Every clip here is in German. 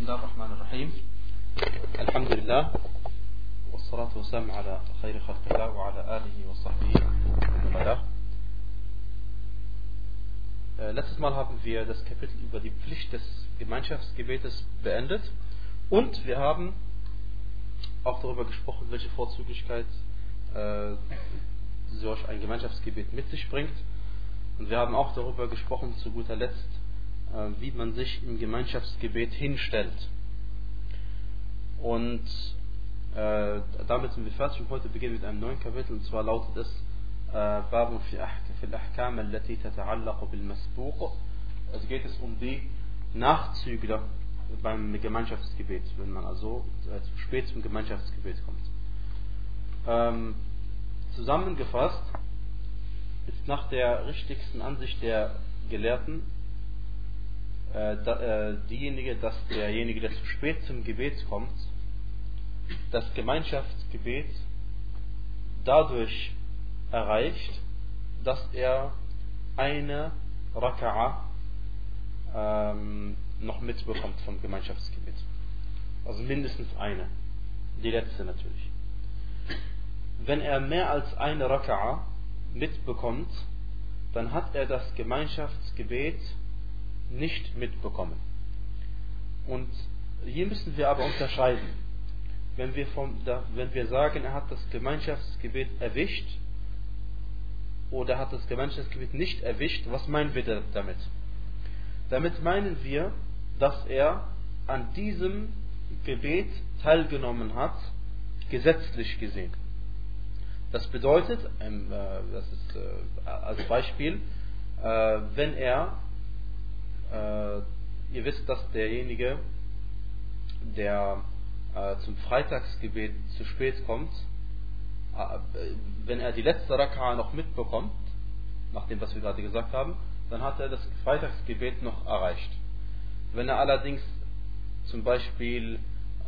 بسم الله الرحمن الرحيم الحمد لله والصلاة والسلام على خير خلق الله وعلى آله وصحبه ومن والاه. Äh, Letztes Mal haben wir das Kapitel über die Pflicht des Gemeinschaftsgebetes beendet und wir haben auch darüber gesprochen, welche Vorzüglichkeit äh, solch ein Gemeinschaftsgebet mit sich bringt. Und wir haben auch darüber gesprochen, zu guter Letzt, äh, äh, wie man sich im Gemeinschaftsgebet hinstellt. Und äh, damit sind wir fertig und heute beginnen wir mit einem neuen Kapitel und zwar lautet es äh, Babun fi al-Ahkam allati masbuq. Es geht es um die Nachzügler beim Gemeinschaftsgebet, wenn man also äh, zu spät zum Gemeinschaftsgebet kommt. Ähm, zusammengefasst, jetzt nach der richtigsten Ansicht der Gelehrten diejenige, dass derjenige, der zu spät zum Gebet kommt, das Gemeinschaftsgebet dadurch erreicht, dass er eine Raka'a ähm, noch mitbekommt vom Gemeinschaftsgebet. Also mindestens eine. Die letzte natürlich. Wenn er mehr als eine Raka'a mitbekommt, dann hat er das Gemeinschaftsgebet nicht mitbekommen. Und hier müssen wir aber unterscheiden. Wenn wir, vom, wenn wir sagen, er hat das Gemeinschaftsgebet erwischt, oder hat das Gemeinschaftsgebet nicht erwischt, was meinen wir damit? Damit meinen wir, dass er an diesem Gebet teilgenommen hat, gesetzlich gesehen. Das bedeutet, ähm, äh, das ist äh, als Beispiel, äh, wenn er, ihr wisst, dass derjenige, der zum Freitagsgebet zu spät kommt, wenn er die letzte Raka'a noch mitbekommt, nach dem, was wir gerade gesagt haben, dann hat er das Freitagsgebet noch erreicht. Wenn er allerdings zum Beispiel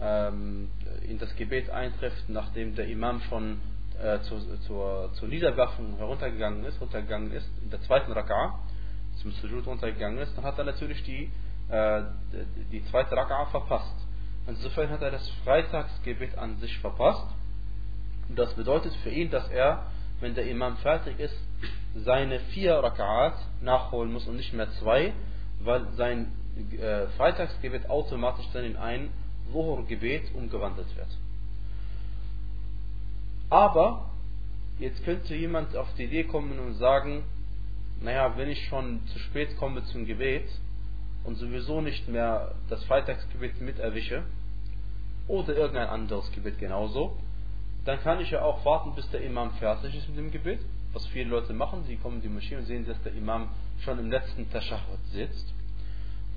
ähm, in das Gebet eintrifft, nachdem der Imam schon äh, zu, zur, zur Niederwerfung heruntergegangen ist, runtergegangen ist, in der zweiten Raka'a, zum Sujud runtergegangen ist, dann hat er natürlich die, äh, die zweite Raka'a verpasst. Insofern hat er das Freitagsgebet an sich verpasst und das bedeutet für ihn, dass er, wenn der Imam fertig ist, seine vier Raka'at nachholen muss und nicht mehr zwei, weil sein äh, Freitagsgebet automatisch dann in ein Wuhur-Gebet umgewandelt wird. Aber jetzt könnte jemand auf die Idee kommen und sagen, naja, wenn ich schon zu spät komme zum Gebet und sowieso nicht mehr das Freitagsgebet mit erwische, oder irgendein anderes Gebet genauso, dann kann ich ja auch warten, bis der Imam fertig ist mit dem Gebet, was viele Leute machen. Sie kommen in die Moschee und sehen, dass der Imam schon im letzten Tashahhud sitzt.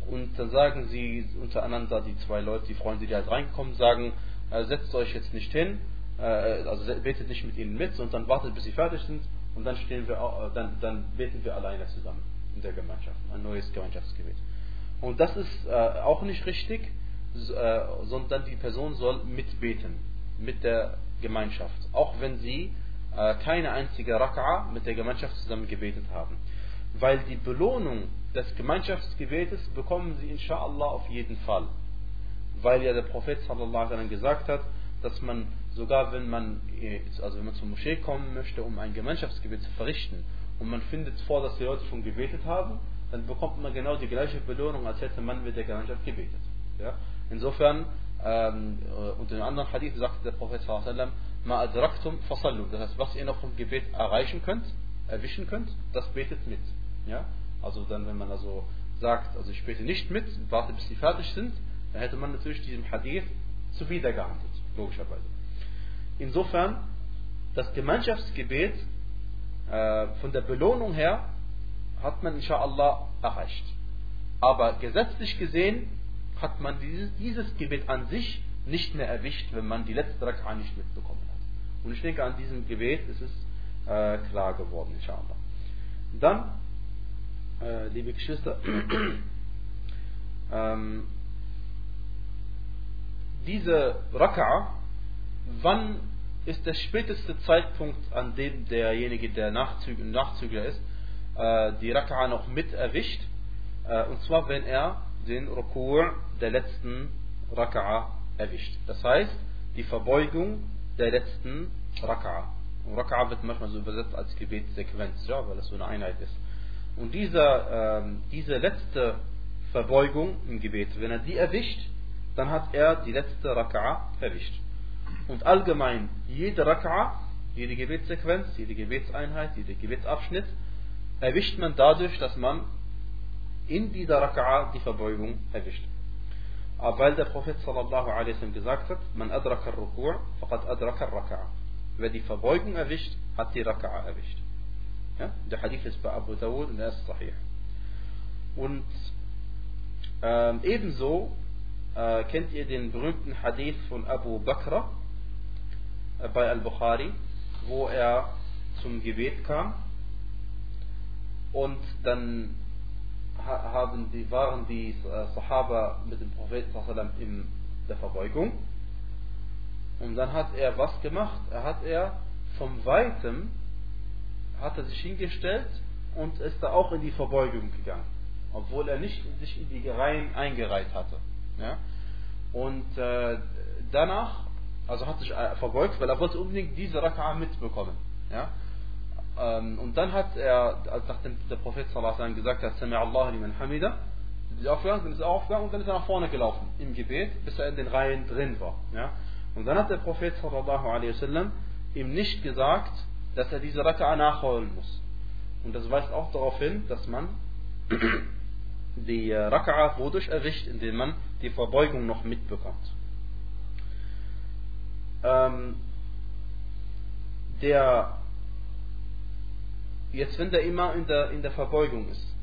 Und dann sagen sie untereinander, die zwei Leute, die Freunde, die halt reinkommen, sagen, äh, setzt euch jetzt nicht hin, äh, also betet nicht mit ihnen mit, sondern wartet, bis sie fertig sind und dann stehen wir, äh, dann, dann beten wir alleine zusammen in der Gemeinschaft, ein neues Gemeinschaftsgebet. Und das ist äh, auch nicht richtig, äh, sondern die Person soll mitbeten mit der Gemeinschaft, auch wenn sie äh, keine einzige Raka'a mit der Gemeinschaft zusammen gebetet haben. Weil die Belohnung des Gemeinschaftsgebetes bekommen sie inshallah auf jeden Fall. Weil ja der Prophet sallallahu alaihi gesagt hat, dass man sogar wenn man äh, also wenn man zur Moschee kommen möchte, um ein Gemeinschaftsgebet zu verrichten und man findet vor, dass die Leute schon gebetet haben, dann bekommt man genau die gleiche Belohnung, als hätte man mit der Gemeinschaft gebetet. Ja? Insofern ähm, äh, und in einem anderen Hadith sagte der Prophet ma adraktum fasallu. Das heißt, was ihr noch vom Gebet erreichen könnt, erwischen könnt, das betet mit. Ja? Also dann, wenn man also sagt, also ich bete nicht mit, warte bis sie fertig sind, dann hätte man natürlich diesem Hadith zuwider gehandelt, logischerweise. Insofern, das Gemeinschaftsgebet äh, von der Belohnung her hat man inshallah erreicht. Aber gesetzlich gesehen hat man dieses, dieses Gebet an sich nicht mehr erwischt, wenn man die letzte Raka'a nicht mitbekommen hat. Und ich denke, an diesem Gebet ist es äh, klar geworden, inshallah. Dann, äh, liebe Geschwister, ähm, diese Raka'a, wann ist der späteste Zeitpunkt, an dem derjenige, der Nachzügler, Nachzügler ist, äh, die Raka'a noch mit erwischt? Äh, und zwar, wenn er den Rukur der letzten Raka'a erwischt. Das heißt, die Verbeugung der letzten Raka'a. Und Raka'a wird manchmal so übersetzt als Gebetssequenz, ja, weil das so eine Einheit ist. Und dieser, ähm, diese letzte Verbeugung im Gebet, wenn er die erwischt, dann hat er die letzte Raka'a erwischt. Und allgemein, jede Raka'a, jede Gebetssequenz, jede Gebetseinheit, jeder Gebetsabschnitt, erwischt man dadurch, dass man in dieser Raka'a die Verbeugung erwischt. Aber weil der Prophet sallallahu alaihi gesagt hat, man adraka al-ruku' faqad adraka al-raka'a. Wer die Verbeugung erwischt, hat die Raka'a erwischt. Ja? Der Hadith ist bei Abu Dawud und er ist sahih. Und ähm, ebenso äh, kennt ihr den berühmten Hadith von Abu Bakr äh, bei Al-Bukhari, wo er zum Gebet kam und dann haben die, waren die äh, Sahaba mit dem Propheten in der Verbeugung. Und dann hat er was gemacht? Er hat er vom Weitem hat er sich hingestellt und ist da auch in die Verbeugung gegangen, obwohl er nicht sich in die Reihen eingereiht hatte. Ja? Und äh, danach, also hat sich äh, verbeugt, weil er wollte unbedingt diese Raka'a mitbekommen. Ja? Ähm, und dann hat er, nachdem der Prophet sallallahu gesagt hat, Sami Allah liman hamida, ist aufgegangen, dann ist er aufgegangen und dann ist er nach vorne gelaufen im Gebet, bis er in den Reihen drin war. Ja? Und dann hat der Prophet sallallahu alaihi wasallam ihm nicht gesagt, dass er diese Raka'a nachholen muss. Und das weist auch darauf hin, dass man die äh, Raka'a wodurch erwischt, indem man die Verbeugung noch mitbekommt. Ähm, der Jetzt, wenn der Imam in der, in der Verbeugung ist,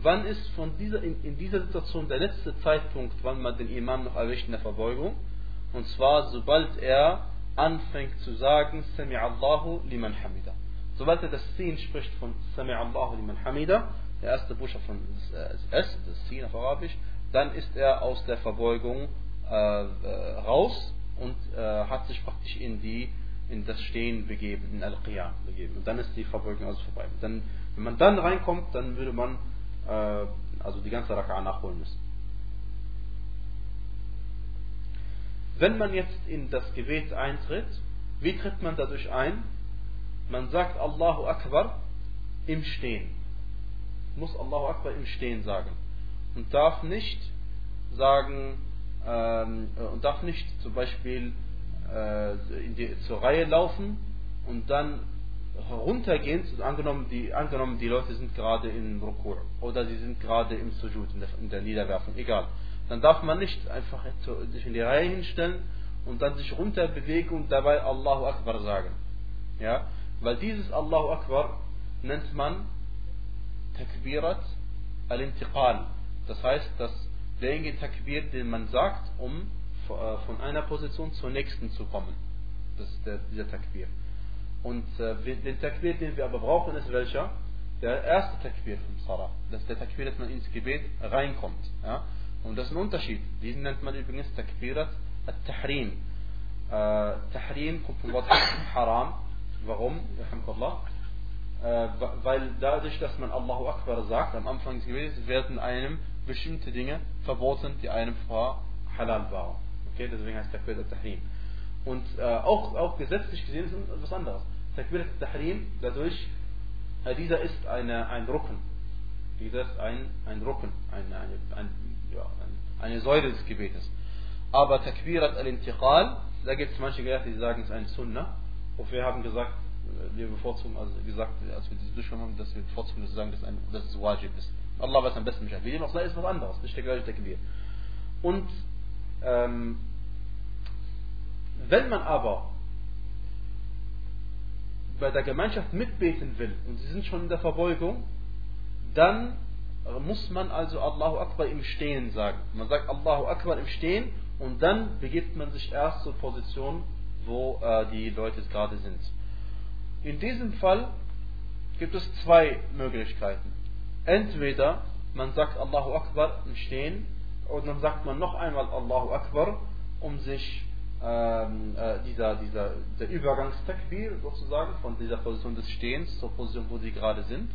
wann ist von dieser, in, in dieser Situation der letzte Zeitpunkt, wann man den Imam noch erwischt in der Verbeugung? Und zwar, sobald er anfängt zu sagen, Sami Allahu liman hamida. Sobald er das Sin spricht von Sami Allahu liman hamida, der erste Buchstabe von S, das Sin auf Arabisch, dann ist er aus der Verbeugung äh, äh raus und äh, hat sich praktisch in die in das Stehen begeben, in Al-Qiyam begeben. Und dann ist die Verbeugung also vorbei. Dann, wenn man dann reinkommt, dann würde man äh, also die ganze Raka'a nachholen müssen. Wenn man jetzt in das Gebet eintritt, wie tritt man dadurch ein? Man sagt Allahu Akbar im Stehen. Muss Allahu Akbar im Stehen sagen. Und darf nicht sagen, ähm, und darf nicht zum Beispiel äh, die, zur Reihe laufen und dann heruntergehen, angenommen die, angenommen die Leute sind gerade in Rukur oder sie sind gerade im Sujud, in der, in der Niederwerfung, egal. Dann darf man nicht einfach sich in die Reihe hinstellen und dann sich runter bewegen und dabei Allahu Akbar sagen. Ja? Weil dieses Allahu Akbar nennt man Takbirat al-Intiqal. Das heißt, dass derjenige Takbir, den man sagt, um äh, von einer Position zur nächsten zu kommen. Das ist der, dieser Takbir. Und äh, den Takbir, den wir aber brauchen, ist welcher? Der erste Takbir vom Salah. Das ist der Takbir, dass man ins Gebet reinkommt. Ja? Und das ist ein Unterschied. Diesen nennt man übrigens Takbirat al-Tahrim. Äh, Tahrim kommt vom Wort Haram. Warum? Äh, weil dadurch, dass man Allahu Akbar sagt, am Anfang des Gebets werden einem bestimmte Dinge verboten, die einem vorher halal waren. Okay, deswegen heißt Takbir al-Tahrim. Und äh, auch, auch gesetzlich gesehen ist etwas anderes. Takbir al-Tahrim, dadurch, äh, dieser ist eine, ein Rücken. Dieser ist ein, ein Rücken, eine, eine, ein, ja, eine Säule des Gebetes. Aber Takbirat al-Intiqal, da gibt es manche Gelehrte, die sagen, es ist ein Sunnah. Und wir haben gesagt, äh, wir bevorzugen, also gesagt, als wir diese Durchführung haben, dass wir bevorzugen, dass, sagen, dass, ein, dass es Wajib ist. Allah weiß am besten Bescheid. Dem auch sei, ist was anderes, nicht der gleiche Takbir. Und ähm, wenn man aber bei der Gemeinschaft mitbeten will und sie sind schon in der Verbeugung, dann muss man also Allahu Akbar im Stehen sagen. Man sagt Allahu Akbar im Stehen und dann begibt man sich erst zur Position, wo äh, die Leute gerade sind. In diesem Fall gibt es zwei Möglichkeiten. Entweder man sagt Allahu Akbar im Stehen und dann sagt man noch einmal Allahu Akbar, um sich ähm, äh, dieser, dieser, der Übergangstakbir sozusagen von dieser Position des Stehens zur Position, wo sie gerade sind.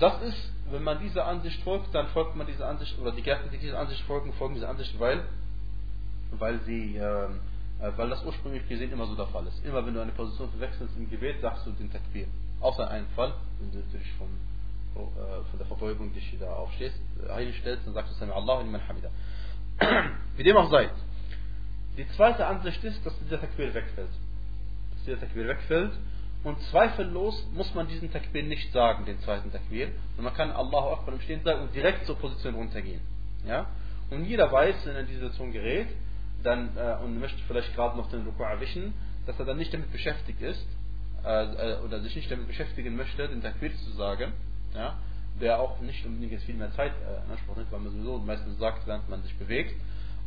das ist, wenn man dieser Ansicht folgt, dann folgt man dieser Ansicht, oder die Gärten, die dieser Ansicht folgen, folgen dieser Ansicht, weil, weil sie, äh, weil das ursprünglich gesehen immer so der Fall ist. Immer wenn du eine Position verwechselst im Gebet, sagst du den Takbir. Außer einem Fall, wenn du natürlich äh, von der Verbeugung dich da aufstehst, äh, einstellst, dann sagst Sami Allah liman hamida. Wie dem auch sei. Die zweite Ansicht ist, dass dieser Takbir wegfällt. Dass dieser Takbir wegfällt und zweifellos muss man diesen Takbir nicht sagen, den zweiten Takbir. Und man kann Allahu Akbar im Stehen sagen und direkt zur Position runtergehen. Ja? Und jeder weiß, wenn er in diese Situation gerät dann, äh, und möchte vielleicht gerade noch den Ruku erwischen, dass er dann nicht damit beschäftigt ist, äh, äh, oder sich nicht damit beschäftigen möchte, den Takbir zu sagen, ja? der auch nicht unbedingt jetzt viel mehr Zeit äh, in Anspruch nimmt, weil man sowieso meistens sagt, während man sich bewegt.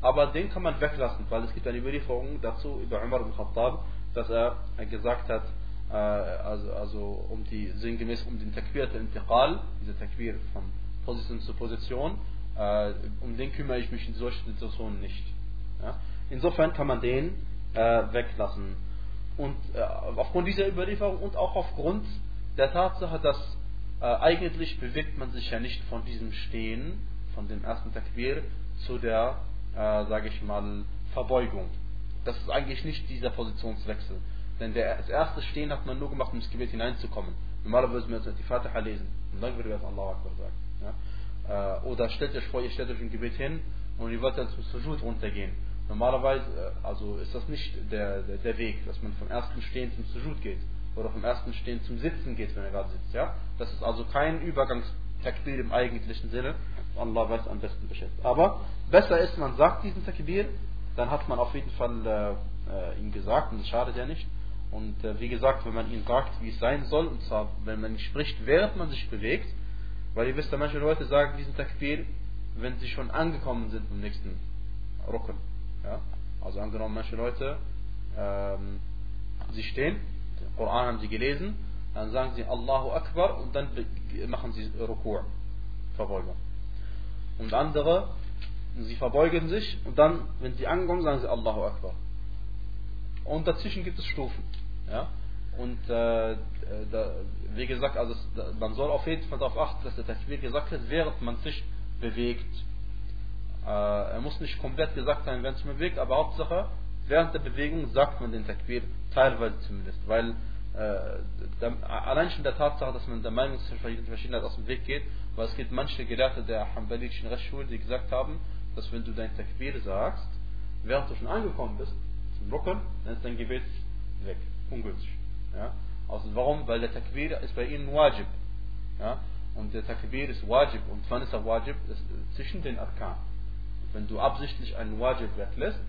Aber den kann man weglassen, weil es gibt eine Überlieferung dazu über Umar ibn Khattab, dass er gesagt hat, äh, also, also um die, sinngemäß um den Takbir Intiqal, diese Takbir von Position zu Position, äh, um den kümmere ich mich in solchen Situationen nicht. Ja? Insofern kann man den äh, weglassen. Und äh, aufgrund dieser Überlieferung und auch aufgrund der Tatsache, dass äh, eigentlich bewegt man sich ja nicht von diesem Stehen, von dem ersten Takbir, zu der, äh, sage ich mal, Verbeugung. Das ist eigentlich nicht dieser Positionswechsel. Denn der, das erste Stehen hat man nur gemacht, um ins Gebet hineinzukommen. Normalerweise würden wir jetzt die Fatiha lesen und dann würde jetzt Allah Akbar sagen. Ja? Äh, oder stellt euch vor, ihr stellt euch im Gebet hin und ihr wollt dann zum Sujud runtergehen. Normalerweise äh, also ist das nicht der, der, der, Weg, dass man vom ersten Stehen zum Sujud geht oder vom ersten Stehen zum Sitzen geht, wenn er gerade sitzt. Ja? Das ist also kein Übergangstakbir im eigentlichen Sinne. Allah weiß am besten Bescheid. Aber besser ist, man sagt diesen Takbir, dann hat man auf jeden Fall äh, äh ihn gesagt und das schadet ja nicht. Und äh, wie gesagt, wenn man ihnen sagt, wie es sein soll, und zwar, wenn man spricht, während man sich bewegt, weil ihr wisst, manche Leute sagen diesen Takbir, wenn sie schon angekommen sind im nächsten Rücken. Ja? Also angenommen, manche Leute, ähm, sie stehen, den Koran haben sie gelesen, dann sagen sie Allahu Akbar und dann machen sie Rukur, Verbeugung. Und andere, sie verbeugen sich und dann, wenn sie ankommen, sagen sie Allahu Akbar. Und dazwischen gibt es Stufen. Ja? Und äh, da, wie gesagt, also man soll auf jeden Fall darauf achten, dass der Takbir gesagt wird, während man sich bewegt. Äh, er muss nicht komplett gesagt sein, wenn es bewegt, aber Hauptsache, während der Bewegung sagt man den Takbir, teilweise zumindest, weil äh, allein schon der Tatsache, dass man der Meinungsverschiedenheit aus dem Weg geht, weil es gibt manche Gelehrte der Hanbalitischen Rechtsschule, die gesagt haben, dass wenn du dein Takbir sagst, während du schon angekommen bist, zum Rücken, dann ist dein Gebet weg ungünstig. Ja? Also warum? Weil der Takbir ist bei ihnen Wajib. Ja? Und der Takbir ist Wajib. Und wann ist er Wajib? Ist zwischen den Arkan. Wenn du absichtlich einen Wajib weglässt,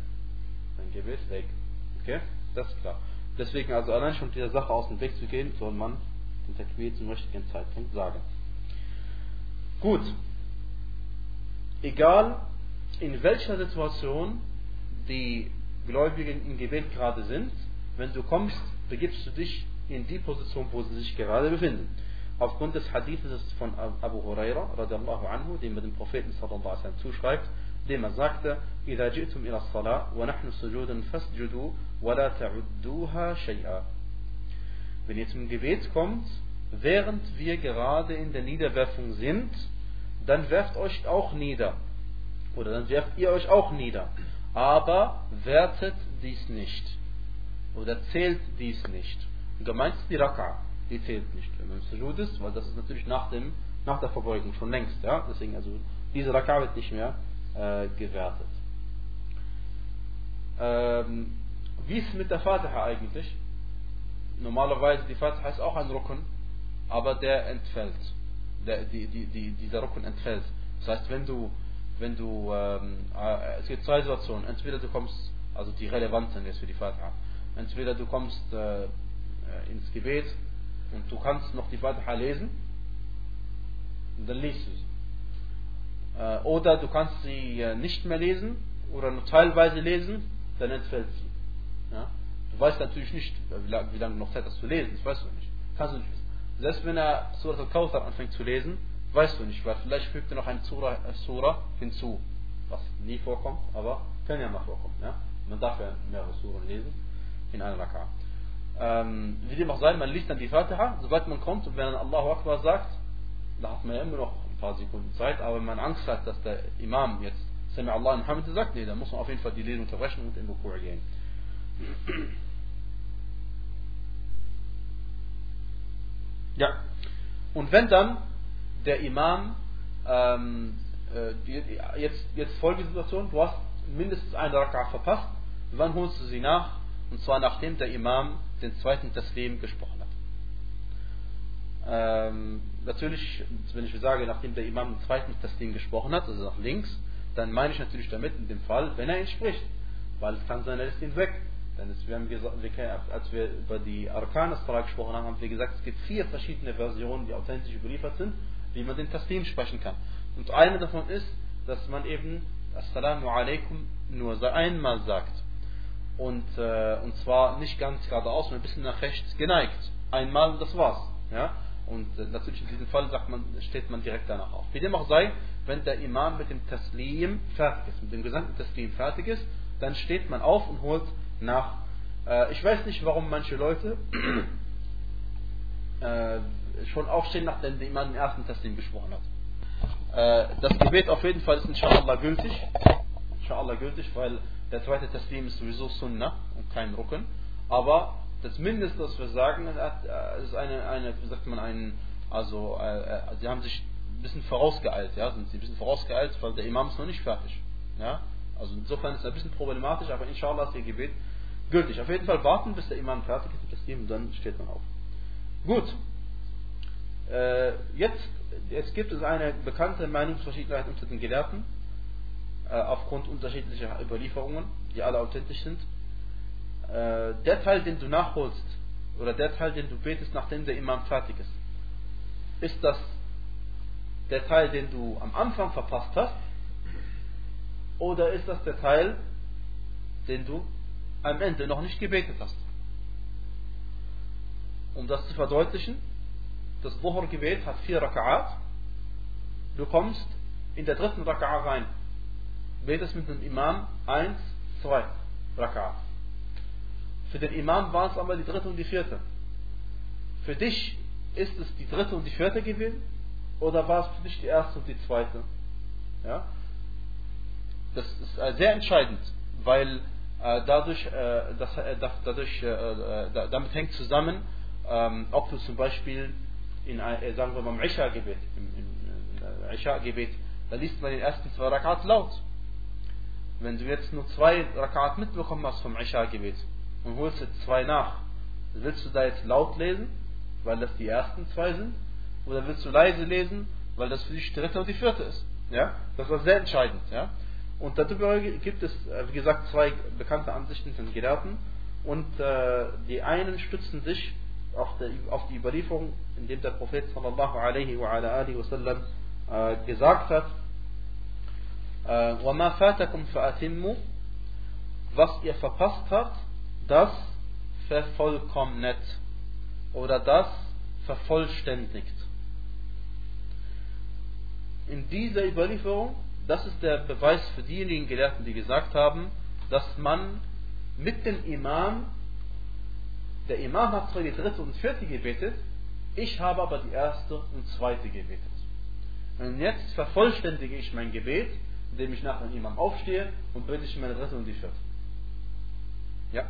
dann geh es weg. Okay? Das ist klar. Deswegen also allein schon dieser Sache aus dem Weg zu gehen, soll man den Takbir zum richtigen Zeitpunkt sagen. Gut. Egal in welcher Situation die Gläubigen im Gebet gerade sind, wenn du kommst, begibst du dich in die Position, wo sie sich gerade befinden. Aufgrund des Hadithes von Abu Huraira, radiallahu anhu, dem man dem Propheten sallallahu alaihi zuschreibt, dem er sagte, إذا جئتم إلى الصلاة ونحن سجود فاسجدوا ولا تعدوها شيئا. Wenn ihr zum Gebet kommt, während wir gerade in der Niederwerfung sind, dann werft euch auch nieder. Oder dann werft ihr euch auch nieder. Aber wertet dies nicht oder zählt dies nicht. Und gemeint ist die Raka, die zählt nicht, wenn man Sujud ist, weil das ist natürlich nach, dem, nach der Verbeugung schon längst. Ja? Deswegen, also diese Raka wird nicht mehr äh, gewertet. Ähm, wie ist es mit der Fatiha eigentlich? Normalerweise, die Fatiha ist auch ein Rücken, aber der entfällt. Der, die, die, die, dieser Rücken entfällt. Das heißt, wenn du, wenn du, ähm, äh, es gibt zwei Situationen. Entweder du kommst, also die relevanten jetzt für die Fatiha. Entweder du kommst äh, äh, ins Gebet und du kannst noch die Fatiha lesen, und dann liest du sie. Äh, oder du kannst sie äh, nicht mehr lesen oder nur teilweise lesen, dann entfällt sie. Ja? Du weißt natürlich nicht, wie lange, wie lange noch Zeit hast zu lesen, das weißt du nicht. Kannst du nicht wissen. Selbst wenn er Surah al-Kawthar anfängt zu lesen, weißt du nicht, weil vielleicht fügt er noch eine Surah, äh, Surah hinzu, was nie vorkommt, aber kann ja mal vorkommen. Ja? Man darf ja mehrere Suren lesen in einer Raka. Ähm, wie dem auch sei, man liest dann die Fatiha, sobald man kommt und wenn man Allahu Akbar sagt, da hat man ja immer noch paar Sekunden Zeit, aber wenn man Angst hat, dass der Imam jetzt Sami Allah in Hamid sagt, nee, dann muss man auf jeden Fall die Lehre unterbrechen und in Rukur gehen. Ja. Und wenn dann der Imam ähm, äh, jetzt, jetzt folgende Situation, du hast mindestens eine Raka'a verpasst, wann holst du sie nach? Und zwar nachdem der Imam den zweiten Taslim gesprochen hat. Ähm, natürlich, wenn ich sage, nachdem der Imam den zweiten Taslim gesprochen hat, also nach links, dann meine ich natürlich damit in dem Fall, wenn er ihn spricht. Weil es kann sein, er ist ihn weg. Denn es, wir haben gesagt, als wir über die Arkan gesprochen haben, haben wir gesagt, es gibt vier verschiedene Versionen, die authentisch überliefert sind, wie man den Taslim sprechen kann. Und eine davon ist, dass man eben Assalamu alaikum nur einmal sagt. Und, äh, und zwar nicht ganz geradeaus, sondern ein bisschen nach rechts geneigt. Einmal und das war's. Ja? Und äh, natürlich in diesem Fall sagt man, steht man direkt danach auf. Wie dem auch sei, wenn der Imam mit dem Taslim fertig ist, mit dem gesamten Taslim fertig ist, dann steht man auf und holt nach. Äh, ich weiß nicht, warum manche Leute äh, schon aufstehen, nachdem der Imam den ersten Taslim gesprochen hat. Das Gebet auf jeden Fall ist inshallah gültig. Inshallah gültig, weil der zweite Taslim ist sowieso Sunnah und kein Rücken. Aber das Mindeste, was wir sagen, äh, ist eine, eine wie sagt man, ein, also, äh, äh, sie haben sich ein bisschen vorausgeeilt, ja, sind sie ein bisschen vorausgeeilt, weil der Imam ist noch nicht fertig. Ja, also insofern ist es ein bisschen problematisch, aber inshallah ist ihr Gebet gültig. Auf jeden Fall warten, bis der Imam fertig ist mit das Team dann steht man auf. Gut. Äh, jetzt, jetzt gibt es eine bekannte Meinungsverschiedenheit unter den Gelehrten, äh, aufgrund unterschiedlicher Überlieferungen, die alle authentisch sind. Äh, der Teil, den du nachholst, oder der Teil, den du betest, nachdem der Imam fertig ist, ist das der Teil, den du am Anfang verpasst hast, oder ist das der Teil, den du am Ende noch nicht gebetet hast? Um das zu verdeutlichen, das Dhuhr-Gebet hat vier Raka'at. Du kommst in der dritten Raka'a rein. Betest mit dem Imam eins, zwei Raka'at. Für den Imam war es aber die dritte und die vierte. Für dich ist es die dritte und die vierte gewesen? Oder war es für dich die erste und die zweite? Ja? Das ist äh, sehr entscheidend, weil äh, dadurch, äh, das, dadurch damit hängt zusammen, ähm, ob du zum Beispiel in, sagen wir mal, im Isha-Gebet, im Isha-Gebet, da liest man den ersten zwei Rakat laut. Wenn du jetzt nur zwei Rakat mitbekommen hast vom Isha-Gebet und holst jetzt zwei nach, willst du da jetzt laut lesen, weil das die ersten zwei sind? Oder willst du leise lesen, weil das für dich die dritte und die vierte ist? Ja? Das war sehr entscheidend. Ja? Und darüber gibt es, äh, wie gesagt, zwei bekannte Ansichten von Gelehrten. Und äh, die einen stützen sich auf, der, auf die Überlieferung, indem der Prophet sallallahu alaihi wa ala alihi wasallam äh, gesagt hat, وَمَا فَاتَكُمْ فَأَتِمُّ Was ihr verpasst habt, das vervollkommnet oder das vervollständigt. In dieser Überlieferung das ist der Beweis für diejenigen Gelehrten, die gesagt haben, dass man mit dem Imam, der Imam hat zwar die dritte und vierte gebetet, ich habe aber die erste und zweite gebetet. Und jetzt vervollständige ich mein Gebet, indem ich nach dem Imam aufstehe und bete ich meine dritte und die vierte. Ja.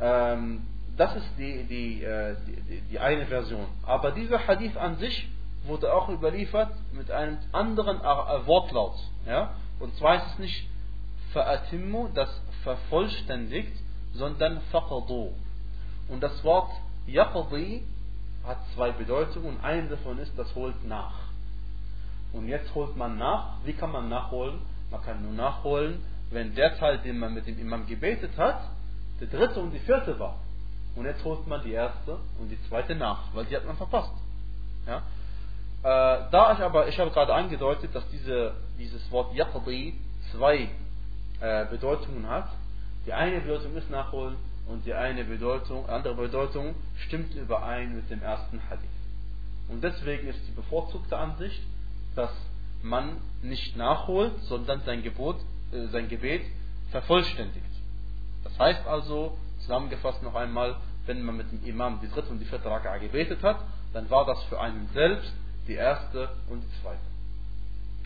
Ähm, das ist die, die, äh, die, die eine Version. Aber dieser Hadith an sich wurde auch überliefert mit einem anderen Wortlaut. Ja? Und zwar ist es nicht fa'atimmu, das vervollständigt, sondern faqadu. Und das Wort yaqdi hat zwei Bedeutungen und eine davon ist, das holt nach. Und jetzt holt man nach. Wie kann man nachholen? Man kann nur nachholen, wenn der Teil, den man mit dem Imam gebetet hat, der dritte und die vierte war. Und jetzt holt man die erste und die zweite nach, weil die hat man verpasst. Ja? Äh, da ich aber, ich habe gerade angedeutet, dass diese, dieses Wort Yaqdi zwei äh, Bedeutungen hat. Die eine Bedeutung ist nachholen und die eine Bedeutung, andere Bedeutung stimmt überein mit dem ersten Hadith. Und deswegen ist die bevorzugte Ansicht, dass man nicht nachholt, sondern sein, Gebot, äh, sein Gebet vervollständigt. Das heißt also, zusammengefasst noch einmal, wenn man mit dem Imam die dritte und die vierte Raka'a gebetet hat, dann war das für einen selbst die erste und die zweite.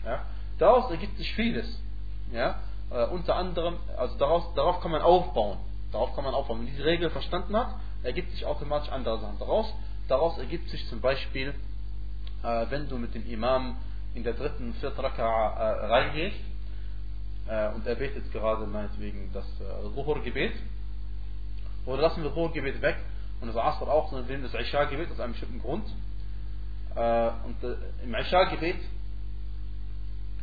Ja? Daraus ergibt sich vieles. Ja? Äh, unter anderem, also daraus, darauf kann man aufbauen. Darauf kann man aufbauen. Wenn man diese Regel verstanden hat, ergibt sich automatisch andere Sachen daraus. Daraus ergibt sich zum Beispiel, äh, wenn du mit dem Imam in der dritten und vierten Raka äh, reingehst und er betet gerade meinetwegen das äh, Zuhur-Gebet, oder lassen wir Zuhur-Gebet weg und das Asr auch, sondern wir nehmen das Isha-Gebet aus einem bestimmten Grund. Äh, und äh, im Isha-Gebet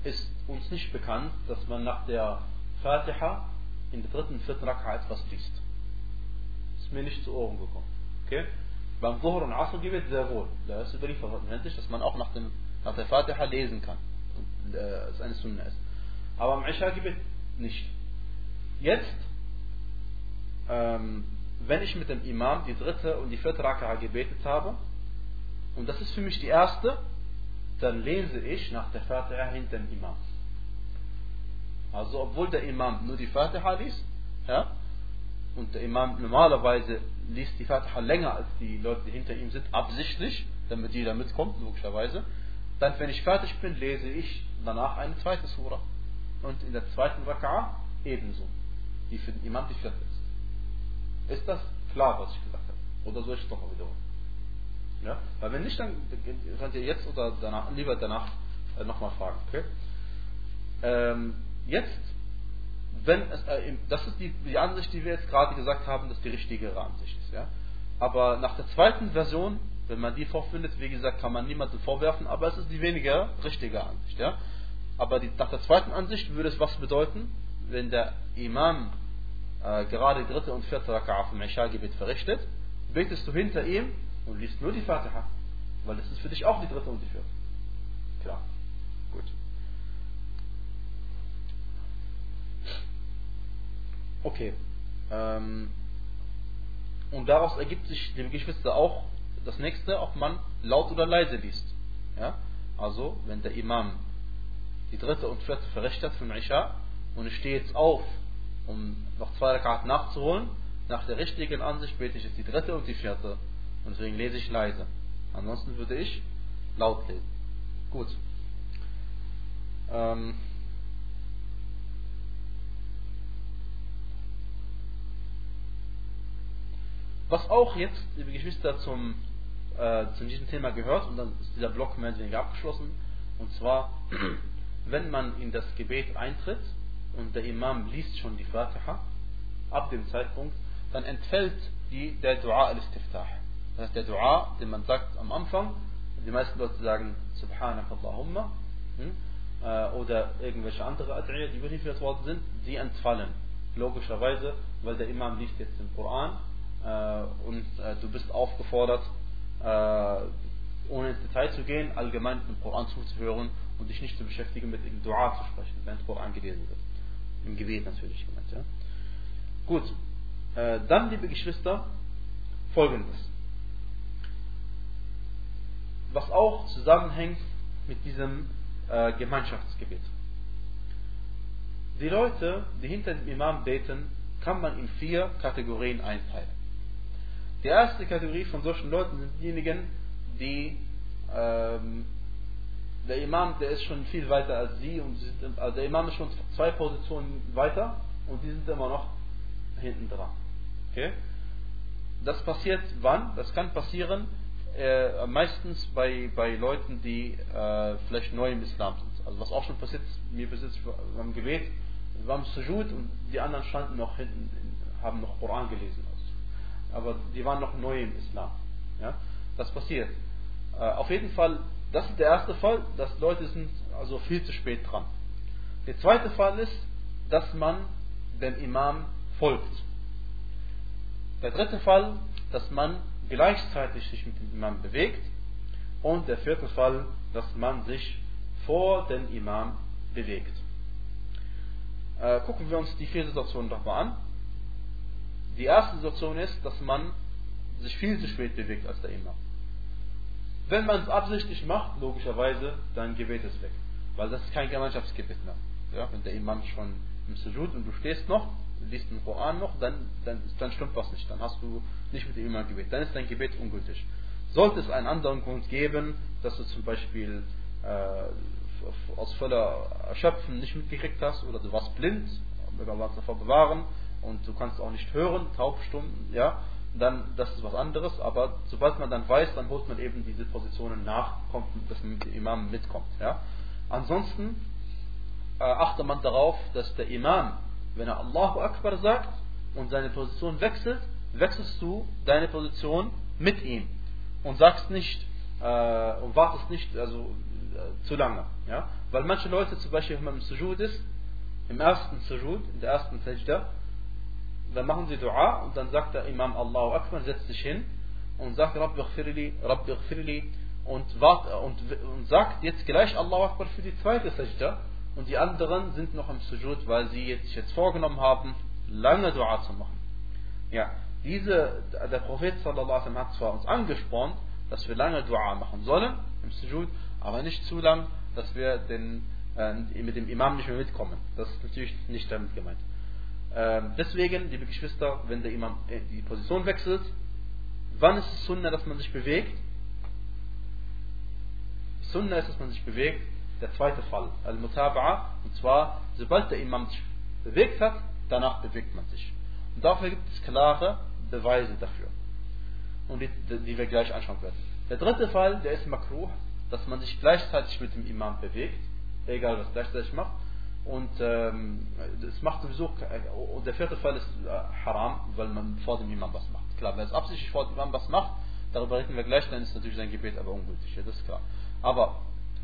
ist uns nicht bekannt, dass man nach der Fatiha in der dritten vierten Raka etwas liest. Ist mir nicht zu Ohren gekommen. Okay? Beim Zuhur und Asr Gebet sehr wohl. Da ist überliefert dass man auch nach, dem, nach der Fatiha lesen kann. Und, äh, es eine Sunna ist. Aber im Isha Gebet nicht. Jetzt, ähm, wenn ich mit dem Imam die dritte und die vierte Raka gebetet habe, und das ist für mich die erste, dann lese ich nach der Fatiha hinter dem Imam. Also obwohl der Imam nur die Fatiha liest, ja, und der Imam normalerweise liest die Fatiha länger als die Leute, die hinter ihm sind, absichtlich, damit jeder mitkommt, logischerweise, dann wenn ich fertig bin, lese ich danach eine zweite Surah. Und in der zweiten Raka'a ebenso, die für den Imam die vierte ist. Ist das klar, was ich gesagt habe? Oder soll ich es doch mal wiederholen? Ja? Weil wenn nicht, dann könnt ihr jetzt oder danach, lieber danach äh, nochmal fragen. Okay? Ähm, jetzt, wenn es, äh, das ist die, die Ansicht, die wir jetzt gerade gesagt haben, dass die richtigere Ansicht ist. Ja? Aber nach der zweiten Version, wenn man die vorfindet, wie gesagt, kann man niemandem vorwerfen, aber es ist die weniger richtige Ansicht. Ja? Aber die, nach der zweiten Ansicht würde es was bedeuten, wenn der Imam äh, gerade dritte und vierte Raka'a vom Isha-Gebet verrichtet, betest du hinter ihm und liest nur die Fatiha, weil das ist für dich auch die dritte und die vierte. Klar. Gut. Okay. Ähm, und daraus ergibt sich, liebe Geschwister, auch das nächste, ob man laut oder leise liest. Ja? Also, wenn der Imam die dritte und vierte verrichtet von Isha und ich stehe jetzt auf, um noch zwei Rakat nachzuholen, nach der richtigen Ansicht bete ich jetzt die dritte und die vierte. Und deswegen lese ich leise. Ansonsten würde ich laut lesen. Gut. Ähm, Was auch jetzt, liebe Geschwister, zum, äh, zu diesem Thema gehört, und dann ist dieser Block mehr oder weniger abgeschlossen, und zwar, wenn man in das Gebet eintritt und der Imam liest schon die Fatiha, ab dem Zeitpunkt, dann entfällt die, der Dua al-Istiftah. Das heißt, der Dua, den man sagt am Anfang, die meisten Leute sagen Subhanak Allahumma hm, äh, oder irgendwelche andere Ad'iyah, die überliefert worden sind, die entfallen. Logischerweise, weil der Imam liest jetzt den Koran äh, und äh, du bist aufgefordert, äh, ohne ins Detail zu gehen, allgemein den Koran zuzuhören und dich nicht zu beschäftigen mit dem Dua zu sprechen, wenn der Koran gelesen wird. Im Gebet natürlich gemeint. Ja? Gut, äh, dann, liebe Geschwister, folgendes. Was auch zusammenhängt mit diesem äh, Gemeinschaftsgebet. Die Leute, die hinter dem Imam beten, kann man in vier Kategorien einteilen. Die erste Kategorie von solchen Leuten sind diejenigen, die ähm, der Imam, der ist schon viel weiter als sie und sie sind, also der Imam ist schon zwei Positionen weiter und die sind immer noch hinten dran. Okay? Das passiert wann? Das kann passieren äh, meistens bei, bei Leuten, die äh, vielleicht neu im Islam sind. Also was auch schon passiert, mir besitzt beim Gebet, wir waren Sujud und die anderen standen noch hinten, haben noch Koran gelesen aber die waren noch neu im Islam. Ja? Das passiert. Äh, auf jeden Fall, das ist der erste Fall, dass Leute sind also viel zu spät dran. Der zweite Fall ist, dass man dem Imam folgt. Der dritte Fall, dass man gleichzeitig sich mit dem Imam bewegt. Und der vierte Fall, dass man sich vor dem Imam bewegt. Äh, gucken wir uns die vier Situationen doch mal an. Die erste Situation ist, dass man sich viel zu spät bewegt als der Imam. Wenn man es absichtlich macht, logischerweise, dann Gebet ist weg. Weil das ist kein Gemeinschaftsgebet mehr. Ja, wenn der Imam schon im Sujud und du stehst noch, liest den Koran noch, dann, dann, dann stimmt was nicht. Dann hast du nicht mit dem Imam Gebet. Dann ist dein Gebet ungültig. Sollte es einen anderen Grund geben, dass du zum Beispiel äh, aus voller Erschöpfen nicht mitgekriegt hast oder du warst blind, möge Allah davor bewahren, und du kannst auch nicht hören, taubstumm, ja, dann das ist was anderes, aber sobald man dann weiß, dann holt man eben diese Positionen nach, kommt, dass man mit dem Imam mitkommt. Ja. Ansonsten äh, achte man darauf, dass der Imam, wenn er Allahu Akbar sagt und seine Position wechselt, wechselst du deine Position mit ihm und sagst nicht äh, und wartest nicht also äh, zu lange, ja, weil manche Leute zum Beispiel, wenn man im Sujud ist, im ersten Sujud, in der ersten Sajda, dann machen sie Dua und dann sagt der Imam Allahu Akbar, setzt sich hin und sagt Rabbi Ghfirli, Rabbi Ghfirli und, und, und sagt jetzt gleich Allahu Akbar für die zweite Sajda und die anderen sind noch im Sujud, weil sie jetzt, sich jetzt vorgenommen haben, lange Dua zu machen. Ja, diese, der Prophet sallallahu alaihi hat zwar uns angespornt, dass wir lange Dua machen sollen im Sujud, aber nicht zu lang, dass wir den, äh, mit dem Imam nicht mehr mitkommen. Das ist natürlich nicht damit gemeint. Ähm, deswegen, liebe Geschwister, wenn der Imam äh, die Position wechselt, wann ist es Sunna, dass man sich bewegt? Sunna ist, dass man sich bewegt. Der zweite Fall, Al-Mutaba'a, und zwar, sobald der Imam sich bewegt hat, danach bewegt man sich. Und dafür gibt es klare Beweise dafür. Und die, die wir gleich anschauen werden. Der dritte Fall, der ist Makruh, dass man sich gleichzeitig mit dem Imam bewegt, egal was gleichzeitig macht. Und ähm, es macht sowieso, und der vierte Fall ist äh, haram, weil man vor dem Imam was macht. Klar, wenn es absichtlich vor dem Imam was macht, darüber reden wir gleich, dann ist natürlich sein Gebet aber ungültig, ja, das ist klar. Aber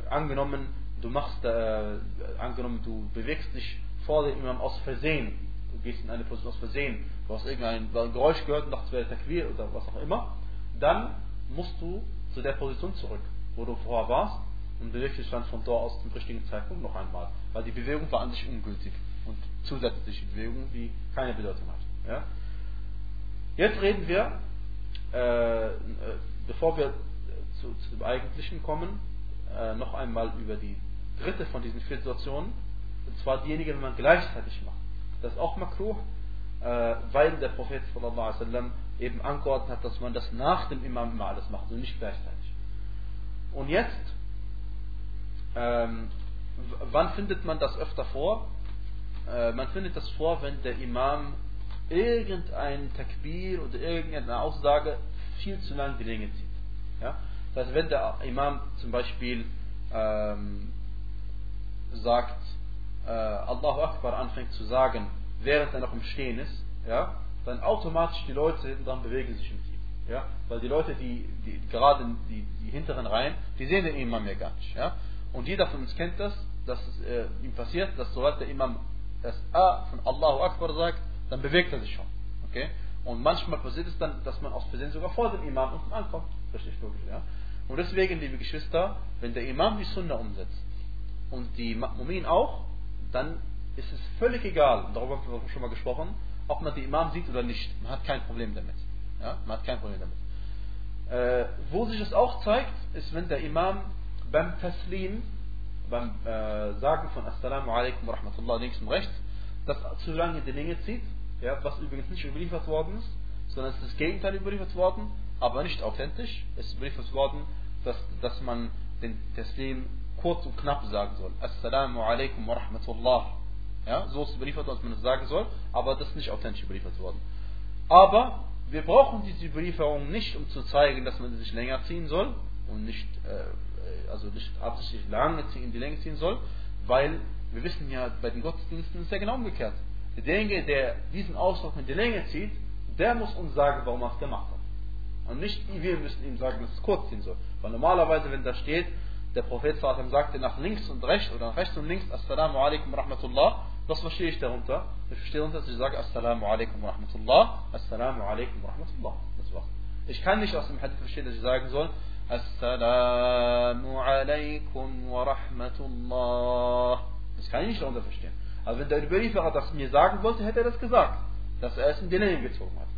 angenommen, du machst, äh, angenommen, du bewegst dich vor dem Imam aus Versehen, du gehst in eine Position aus Versehen, du hast irgendein Geräusch gehört und dachtest, wäre Takwir oder was auch immer, dann musst du zu der Position zurück, wo du vorher warst und dich dann von dort aus zum richtigen Zeitpunkt noch einmal weil die Bewegung war an sich ungültig und zusätzliche Bewegung, die keine Bedeutung hat. Ja? Jetzt reden wir, äh, äh, bevor wir zu, zu, dem Eigentlichen kommen, äh, noch einmal über die dritte von diesen vier Situationen, und zwar diejenige, die man gleichzeitig macht. Das ist auch makruh, äh, weil der Prophet sallam, eben angeordnet hat, dass man das nach dem Imam immer alles macht und nicht gleichzeitig. Und jetzt ähm, wann findet man das öfter vor? Äh, man findet das vor, wenn der Imam irgendein Takbir oder irgendeine Aussage viel zu lang die Länge zieht. Ja? Das heißt, wenn der Imam zum Beispiel ähm, sagt, äh, Allahu Akbar anfängt zu sagen, während er noch im Stehen ist, ja, dann automatisch die Leute dann bewegen sich im Team. Ja? Weil die Leute, die, die gerade die, die hinteren Reihen, die sehen den Imam ja gar nicht. Ja? Und jeder von uns kennt das, dass es äh, ihm passiert, dass sobald der Imam das A von Allahu Akbar sagt, dann bewegt er sich schon. Okay? Und manchmal passiert es dann, dass man aus Versehen sogar vor dem Imam unten ankommt. Richtig logisch, ja? Und deswegen, liebe Geschwister, wenn der Imam die Sunna umsetzt und die Mu'min auch, dann ist es völlig egal, darüber haben wir schon mal gesprochen, ob man die Imam sieht oder nicht. Man hat kein Problem damit. Ja? Man hat kein Problem damit. Äh, wo sich das auch zeigt, ist, wenn der Imam beim Taslim, beim äh, Sagen von Assalamu alaikum wa rahmatullah links und rechts, das zu lange die Länge zieht, ja, was übrigens nicht überliefert worden ist, sondern es ist das Gegenteil überliefert worden, aber nicht authentisch. Es ist überliefert worden, dass, dass man den Taslim kurz und knapp sagen soll. Assalamu alaikum wa rahmatullah. Ja, so ist es überliefert, dass man das sagen soll, aber das ist nicht authentisch überliefert worden. Aber wir brauchen diese Überlieferung nicht, um zu zeigen, dass man sie sich länger ziehen soll und nicht äh, also nicht absichtlich lange in die Länge ziehen soll, weil wir wissen ja, bei den Gottesdiensten ist es ja genau umgekehrt. Derjenige, der diesen Ausdruck in die Länge zieht, der muss uns sagen, warum er es gemacht hat. Und nicht wir müssen ihm sagen, dass es kurz ziehen soll. Weil normalerweise, wenn da steht, der Prophet sagte nach links und rechts oder nach rechts und links, Assalamu alaikum rahmatullah, was verstehe ich darunter? Ich verstehe darunter, dass ich sage Assalamu alaikum rahmatullah, Assalamu alaikum rahmatullah. Das war's. Ich kann nicht aus dem Hadith verstehen, dass ich sagen soll, Assalamu alaikum wa rahmatullah. Das kann ich nicht darunter verstehen. Aber wenn der Überlieferer das mir sagen wollte, hätte er das gesagt. Dass er es in den Länge gezogen hat.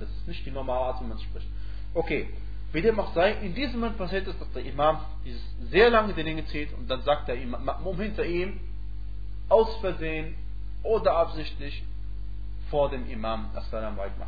Das ist nicht die normale Art, wie man spricht. Okay, wie dem auch sei, in diesem Moment passiert es, dass der Imam dieses sehr lange die Länge zieht und dann sagt der Imam hinter ihm, aus Versehen oder absichtlich, vor dem Imam Assalamu alaikum.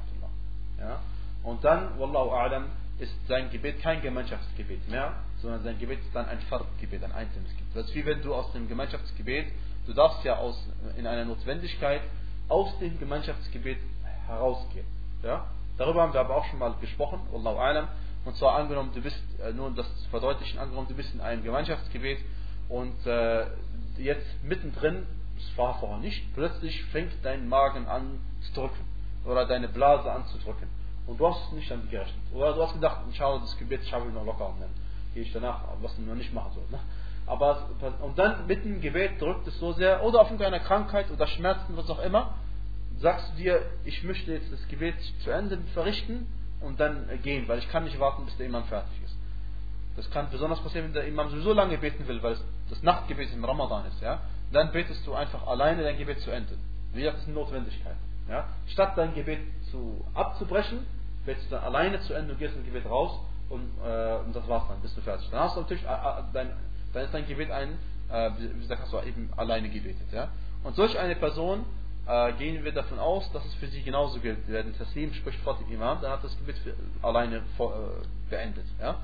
Ja? Und dann, Wallahu a'lam, ist sein Gebet kein Gemeinschaftsgebet mehr, sondern sein Gebet ist dann ein Fardgebet, ein einzelnes Gebet. Das ist wie wenn du aus dem Gemeinschaftsgebet, du darfst ja aus, in einer Notwendigkeit aus dem Gemeinschaftsgebet herausgehen. Ja? Darüber haben wir aber auch schon mal gesprochen, Wallahu alam. Und zwar angenommen, du bist, äh, nur um das zu verdeutlichen, angenommen, du bist in einem Gemeinschaftsgebet und äh, jetzt mittendrin, es war vorher nicht, plötzlich fängt dein Magen an zu drücken oder deine Blase an zu drücken. Und du hast nicht damit gerechnet. Oder du hast gedacht, inshallah, das Gebet ich noch locker und dann gehe ich danach, was du noch nicht machen soll. Ne? Aber, und dann mitten im Gebet drückt es so sehr, oder aufgrund einer Krankheit oder Schmerzen, was auch immer, sagst du dir, ich möchte jetzt das Gebet zu Ende verrichten und dann gehen, weil ich kann nicht warten, bis der Imam fertig ist. Das kann besonders passieren, wenn der Imam sowieso lange beten will, weil es das Nachtgebet im Ramadan ist. Ja? Dann betest du einfach alleine dein Gebet zu Ende. Wie gesagt, das ist eine Notwendigkeit. Ja? Statt dein Gebet zu, abzubrechen, betest du dann alleine zu Ende und gehst im Gebet raus und, äh, und das war's dann, bist du fertig. Dann hast du natürlich, äh, äh dein, dann ist dein Gebet ein, äh, wie gesagt, hast du eben alleine gebetet. Ja? Und solch eine Person äh, gehen wir davon aus, dass es für sie genauso gilt. Wer den Taslim spricht vor dem Imam, dann hat das Gebet alleine vor, äh, beendet. Ja?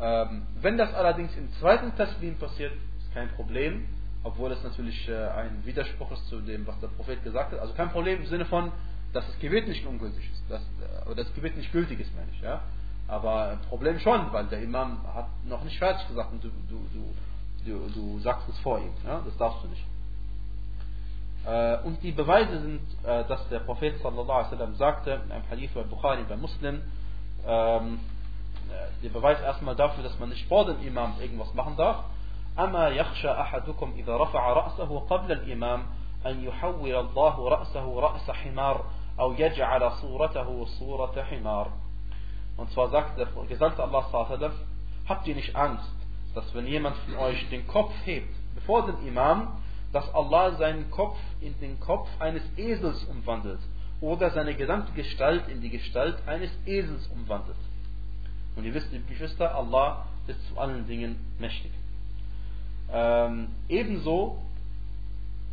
Ähm, wenn das allerdings im zweiten Taslim passiert, ist kein Problem, obwohl es natürlich äh, ein Widerspruch ist zu dem, was der Prophet gesagt hat. Also kein Problem im Sinne von, dass das Gebet nicht ungültig ist, dass, äh, oder das Gebet nicht gültig ist, meine ich. Ja? Aber ein Problem schon, weil der Imam hat noch nicht fertig gesagt und du, du, du, du, du sagst es vor ihm. Ja? Das darfst du nicht. Äh, und die Beweise sind, äh, dass der Prophet sallallahu alaihi wasallam sagte, in einem Hadith bei Bukhari, bei Muslim, ähm, äh, der Beweis erstmal dafür, dass man nicht vor dem Imam irgendwas machen darf. أما يخشى أحدكم إذا رفع رأسه قبل الإمام أن يحول الله رأسه رأس حمار أو يجعل صورته صورة حمار Und zwar sagt der Gesandte Allah sallallahu habt ihr nicht Angst, dass wenn jemand von euch den Kopf hebt, bevor dem Imam, dass Allah seinen Kopf in den Kopf eines Esels umwandelt oder seine gesamte Gestalt in die Gestalt eines Esels umwandelt. Und ihr wisst, liebe Geschwister, Allah ist zu allen Dingen mächtig. Ähm, ebenso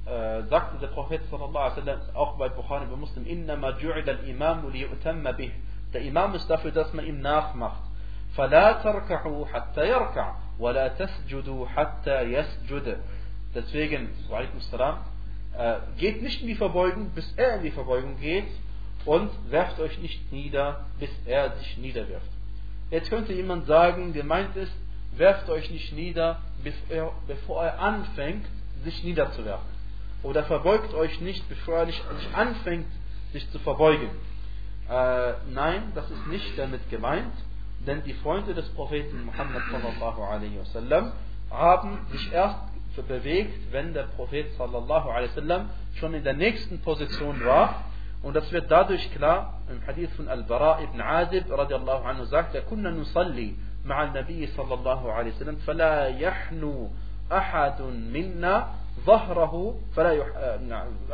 äh, sagte der Prophet sallallahu alaihi wasallam auch bei Bukhari bei Muslim innama ju'ila al-imam liyutamma bih der Imam ist dafür dass man ihm nachmacht فلا تركعوا حتى يركع ولا تسجدوا حتى يسجد Deswegen, salam, äh, geht nicht in die Verbeugung, bis er in die Verbeugung geht und werft euch nicht nieder, bis er sich niederwirft. Jetzt könnte jemand sagen, gemeint ist, werft euch nicht nieder, bevor er anfängt, sich niederzuwerfen. Oder verbeugt euch nicht, bevor er nicht, nicht anfängt, sich zu verbeugen. Äh, nein, das ist nicht damit gemeint, denn die Freunde des Propheten Muhammad sallallahu alaihi wasallam haben sich erst bewegt, wenn der Prophet sallallahu alaihi wasallam schon in der nächsten Position war. Und das wird dadurch klar, im Hadith von Al-Bara ibn Azib radiallahu anhu sagt, er kunna nusalli مع النبي صلى الله عليه وسلم فلا يحنو أحد منا ظهره فلا يح...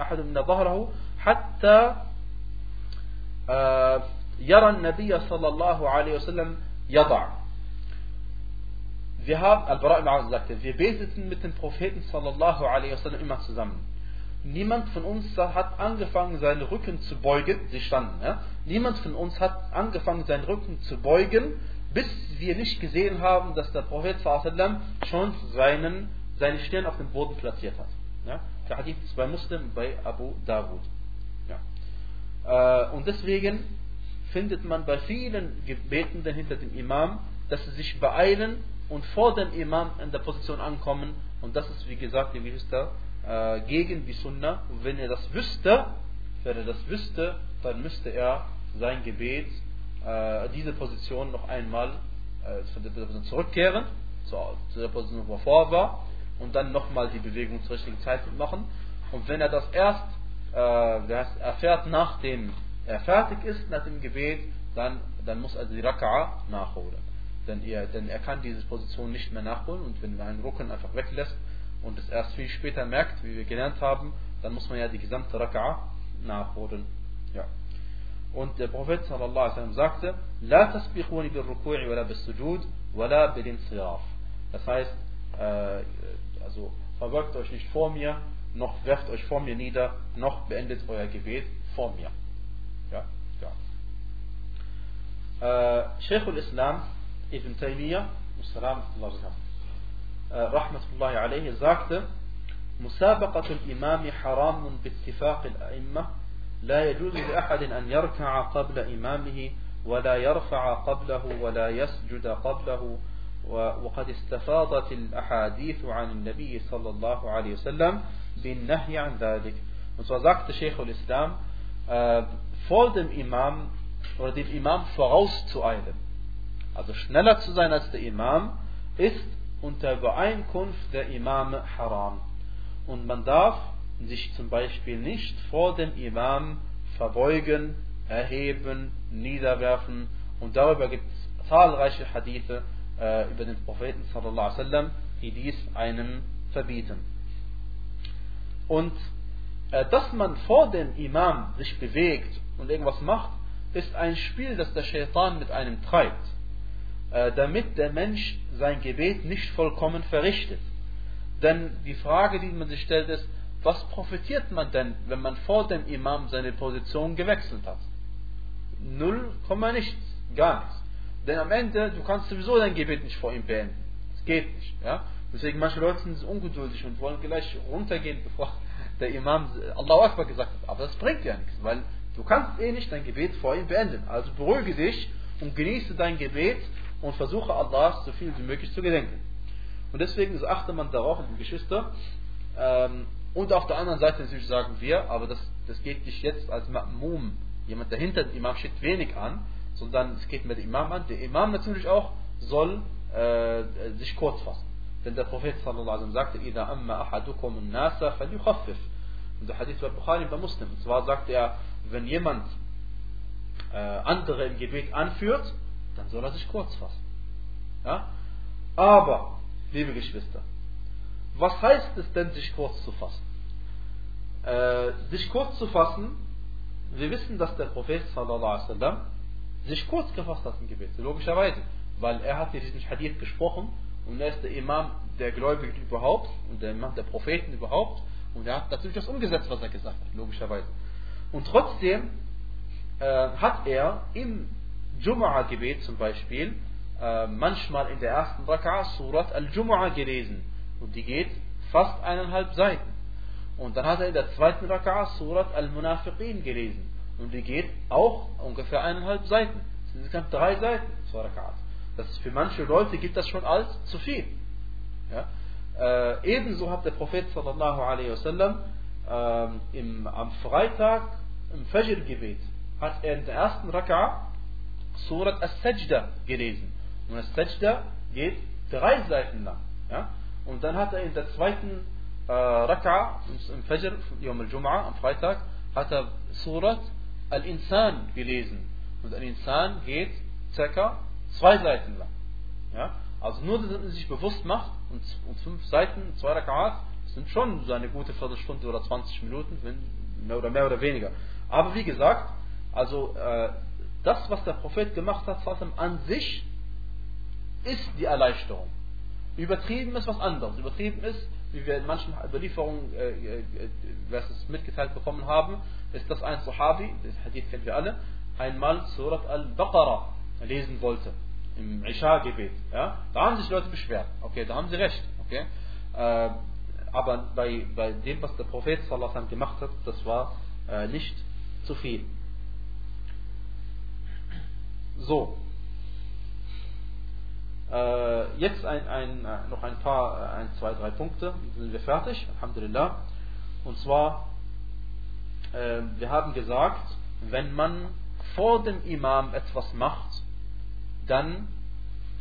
أحد منا ظهره حتى يرى النبي صلى الله عليه وسلم يضع wir haben, Al-Bara ibn sagte, wir beteten mit dem Propheten sallallahu alaihi wasallam immer zusammen. Niemand von uns hat angefangen, seinen Rücken zu beugen. Sie standen, ja? Niemand von uns hat angefangen, seinen Rücken zu beugen, bis wir nicht gesehen haben, dass der Prophet sallam schon seinen, seine Stirn auf dem Boden platziert hat. Ja? Der Hadith ist bei Muslim, bei Abu Dawud. Ja. Äh, und deswegen findet man bei vielen Gebetenden hinter dem Imam, dass sie sich beeilen und vor dem Imam in der Position ankommen. Und das ist, wie gesagt, wie Geschwister, äh, gegen die Sunna. Und wenn er das wüsste, wenn er das wüsste, dann müsste er sein Gebet, äh, diese Position noch einmal äh, zurückkehren, zu, zu der Position, wo er vor war, und dann nochmal die Bewegung zur richtigen Zeit machen. Und wenn er das erst äh, erfährt, nachdem er fertig ist, nach dem Gebet, dann, dann muss er die Raka'a nachholen. Denn er, denn er kann diese Position nicht mehr nachholen und wenn man einen Rucken einfach weglässt und es erst viel später merkt, wie wir gelernt haben, dann muss man ja die gesamte Raka'a nachholen. Ja. Und der Prophet sagte: La tasbiquni bil ruku'i wala bis sujud. Das heißt, äh, also verbeugt euch nicht vor mir, noch werft euch vor mir nieder, noch beendet euer Gebet vor mir. Ja, ja. äh, Sheikh al-Islam Ibn Taymiyyah, rahmatullahi alayhi, sagte, مسابقة الإمام حرام باتفاق الأئمة لا يجوز لأحد أن يركع قبل إمامه ولا يرفع قبله ولا يسجد قبله وقد استفاضت الأحاديث عن النبي صلى الله عليه وسلم بالنهي عن ذلك Und zwar sagte Sheikh al-Islam, äh, vor dem Imam oder dem Imam vorauszueilen, also schneller zu sein als der Imam, ist unter Übereinkunft der Imame haram. Und man darf sich zum Beispiel nicht vor dem Imam verbeugen, erheben, niederwerfen. Und darüber gibt es zahlreiche Hadithe äh, über den Propheten sallallahu wasallam, die dies einem verbieten. Und äh, dass man vor dem Imam sich bewegt und irgendwas macht, ist ein Spiel, das der Shaitan mit einem treibt, äh, damit der Mensch sein Gebet nicht vollkommen verrichtet. Denn die Frage, die man sich stellt, ist, was profitiert man denn, wenn man vor dem Imam seine Position gewechselt hat? Null nichts, gar nichts. Denn am Ende, du kannst sowieso dein Gebet nicht vor ihm beenden. Es geht nicht. Ja? Deswegen manche Leute sind ungeduldig und wollen gleich runtergehen, bevor der Imam Allahu Akbar gesagt hat. Aber das bringt ja nichts, weil du kannst eh nicht dein Gebet vor ihm beenden. Also beruhige dich und genieße dein Gebet und versuche Allah so viel wie möglich zu gedenken. Und deswegen achte man darauf, liebe Geschwister. Ähm, und auf der anderen Seite natürlich sagen wir, aber das, das geht dich jetzt als Ma'mum, jemand dahinter dem Imam steht wenig an, sondern es geht mit dem Imam an. Der Imam natürlich auch soll äh, sich kurz fassen. Denn der Prophet sallallahu alaihi sagte, إِذَا أَمَّا أَحَدُكُمُ النَّاسَ فَلْيُخَفِّفْ Und der Hadith bei Bukhari bei Muslim. Und zwar sagt er, wenn jemand äh, andere im Gebet anführt, dann soll er sich kurz fassen. Ja? Aber, liebe Geschwister, was heißt es denn, sich kurz zu fassen? Äh, sich kurz zu fassen, wir wissen, dass der Prophet sallallahu alaihi wasallam sich kurz gefasst hat im Gebet, logischerweise, weil er hat hier diesen Hadith gesprochen und er ist der Imam der Gläubigen überhaupt und der Imam der Propheten überhaupt und er hat natürlich das umgesetzt, was er gesagt hat, logischerweise. Und trotzdem äh, hat er im Jumu'ah-Gebet zum Beispiel äh, manchmal in der ersten Raka'a Surat Al-Jumu'ah gelesen und die geht fast eineinhalb Seiten. Und dann hat er in der zweiten Raka'a Surat Al-Munafiqin gelesen und die geht auch ungefähr eineinhalb Seiten. Das sind insgesamt drei Seiten, zwei Raka'at. Das für manche Leute gibt das schon als zu viel. Ja? Äh, ebenso hat der Prophet sallallahu alaihi wasallam äh, am Freitag im Fajr-Gebet hat er in der ersten Raka'a Surat As-Sajda gelesen. Und As-Sajda geht drei Seiten lang. Ja? Und dann hat er in der zweiten äh, Raka'a im Fajr, Yom al-Jum'ah, am Freitag, hat er Surat Al-Insan gelesen. Und Al-Insan geht circa zwei Seiten lang. Ja? Also nur, dass man sich bewusst macht, und, und fünf Seiten, zwei Raka'at, sind schon so eine gute Viertelstunde oder 20 Minuten, wenn, mehr oder mehr oder weniger. Aber wie gesagt, also äh, das, was der Prophet gemacht hat, an sich, ist die Erleichterung. Übertrieben ist was anderes. Übertrieben ist, wie wir in manchen Überlieferungen äh, äh, es mitgeteilt bekommen haben, ist, dass ein Sahabi, das Hadith kennen wir alle, einmal Surat al-Baqarah lesen wollte im Isha-Gebet. Ja? Da haben sich Leute beschwert. Okay, da haben sie recht. Okay? Äh, aber bei, bei dem, was der Prophet sallallahu gemacht hat, das war äh, nicht zu viel. So. Äh, jetzt ein, ein, äh, noch ein paar, äh, ein, zwei, drei Punkte, dann sind wir fertig, Alhamdulillah. Und zwar, wir haben gesagt, wenn man vor dem Imam etwas macht, dann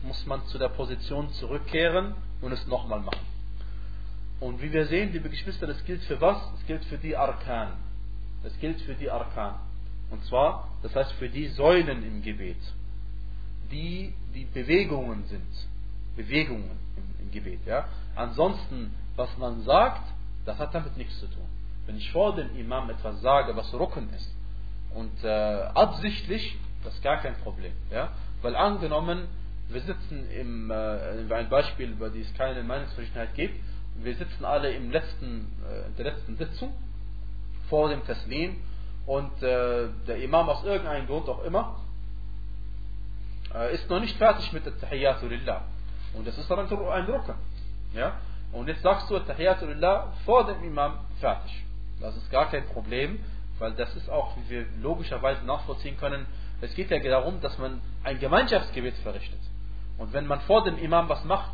muss man zu der Position zurückkehren und es nochmal machen. Und wie wir sehen, liebe Geschwister, das gilt für was? Es gilt für die Arkan. Das gilt für die Arkan. Und zwar, das heißt für die Säulen im Gebet, die die Bewegungen sind. Bewegungen im, im Gebet. Ja? Ansonsten, was man sagt, das hat damit nichts zu tun. Wenn ich vor dem Imam etwas sage, was Rucken ist, und äh, absichtlich, das ist gar kein Problem. Ja? Weil angenommen, wir sitzen im, äh, ein Beispiel, über die es keine Meinungsverschiedenheit gibt, wir sitzen alle im letzten, äh, der letzten Sitzung vor dem Taslim und äh, der Imam aus irgendeinem Grund auch immer äh, ist noch nicht fertig mit der Tahiyyatu Lillah. Und das ist dann ein Rukn. Ja? Und jetzt sagst du Tahiyyatu Lillah vor dem Imam fertig. Das ist gar kein Problem, weil das ist auch, wie wir logischerweise nachvollziehen können, es geht ja darum, dass man ein Gemeinschaftsgebet verrichtet. Und wenn man vor dem Imam was macht,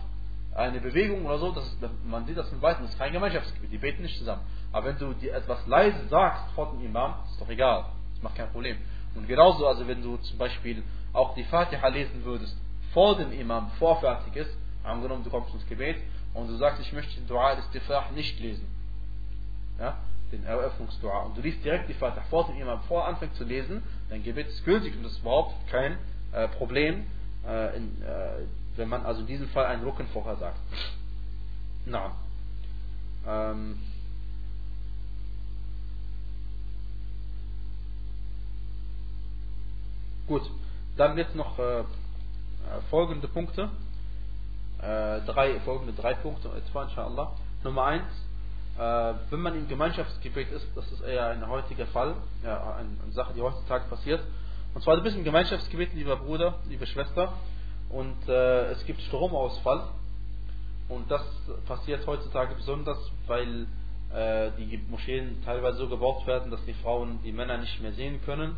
eine Bewegung oder so, das ist, man sieht das im Weiten, das ist kein Gemeinschaftsgebet, die beten nicht zusammen. Aber wenn du dir etwas leise sagst vor dem Imam, ist doch egal, das macht kein Problem. Und genauso, also wenn du zum Beispiel auch die Fatiha lesen würdest, vor dem Imam vorfertig ist, angenommen du kommst ins Gebet und du sagst, ich möchte den Dua des Tifrah nicht lesen. Ja? Den Eröffnungsdua. Und du liest direkt die Fatiha vor dem Imam vor, anfängt zu lesen, dein Gebet ist gültig und das ist überhaupt kein äh, Problem, äh, in, äh, wenn man also in diesem Fall einen Rücken vorher sagt. Na. Ähm, Gut, dann jetzt noch äh, äh, folgende Punkte. Äh, drei, folgende drei Punkte etwa, inshallah. Nummer eins, wenn man im Gemeinschaftsgebet ist, das ist eher ein heutiger Fall, ja, eine, eine Sache, die heutzutage passiert. Und zwar du bist im Gemeinschaftsgebet, lieber Bruder, liebe Schwester, und äh, es gibt Stromausfall. Und das passiert heutzutage besonders, weil äh, die Moscheen teilweise so gebaut werden, dass die Frauen die Männer nicht mehr sehen können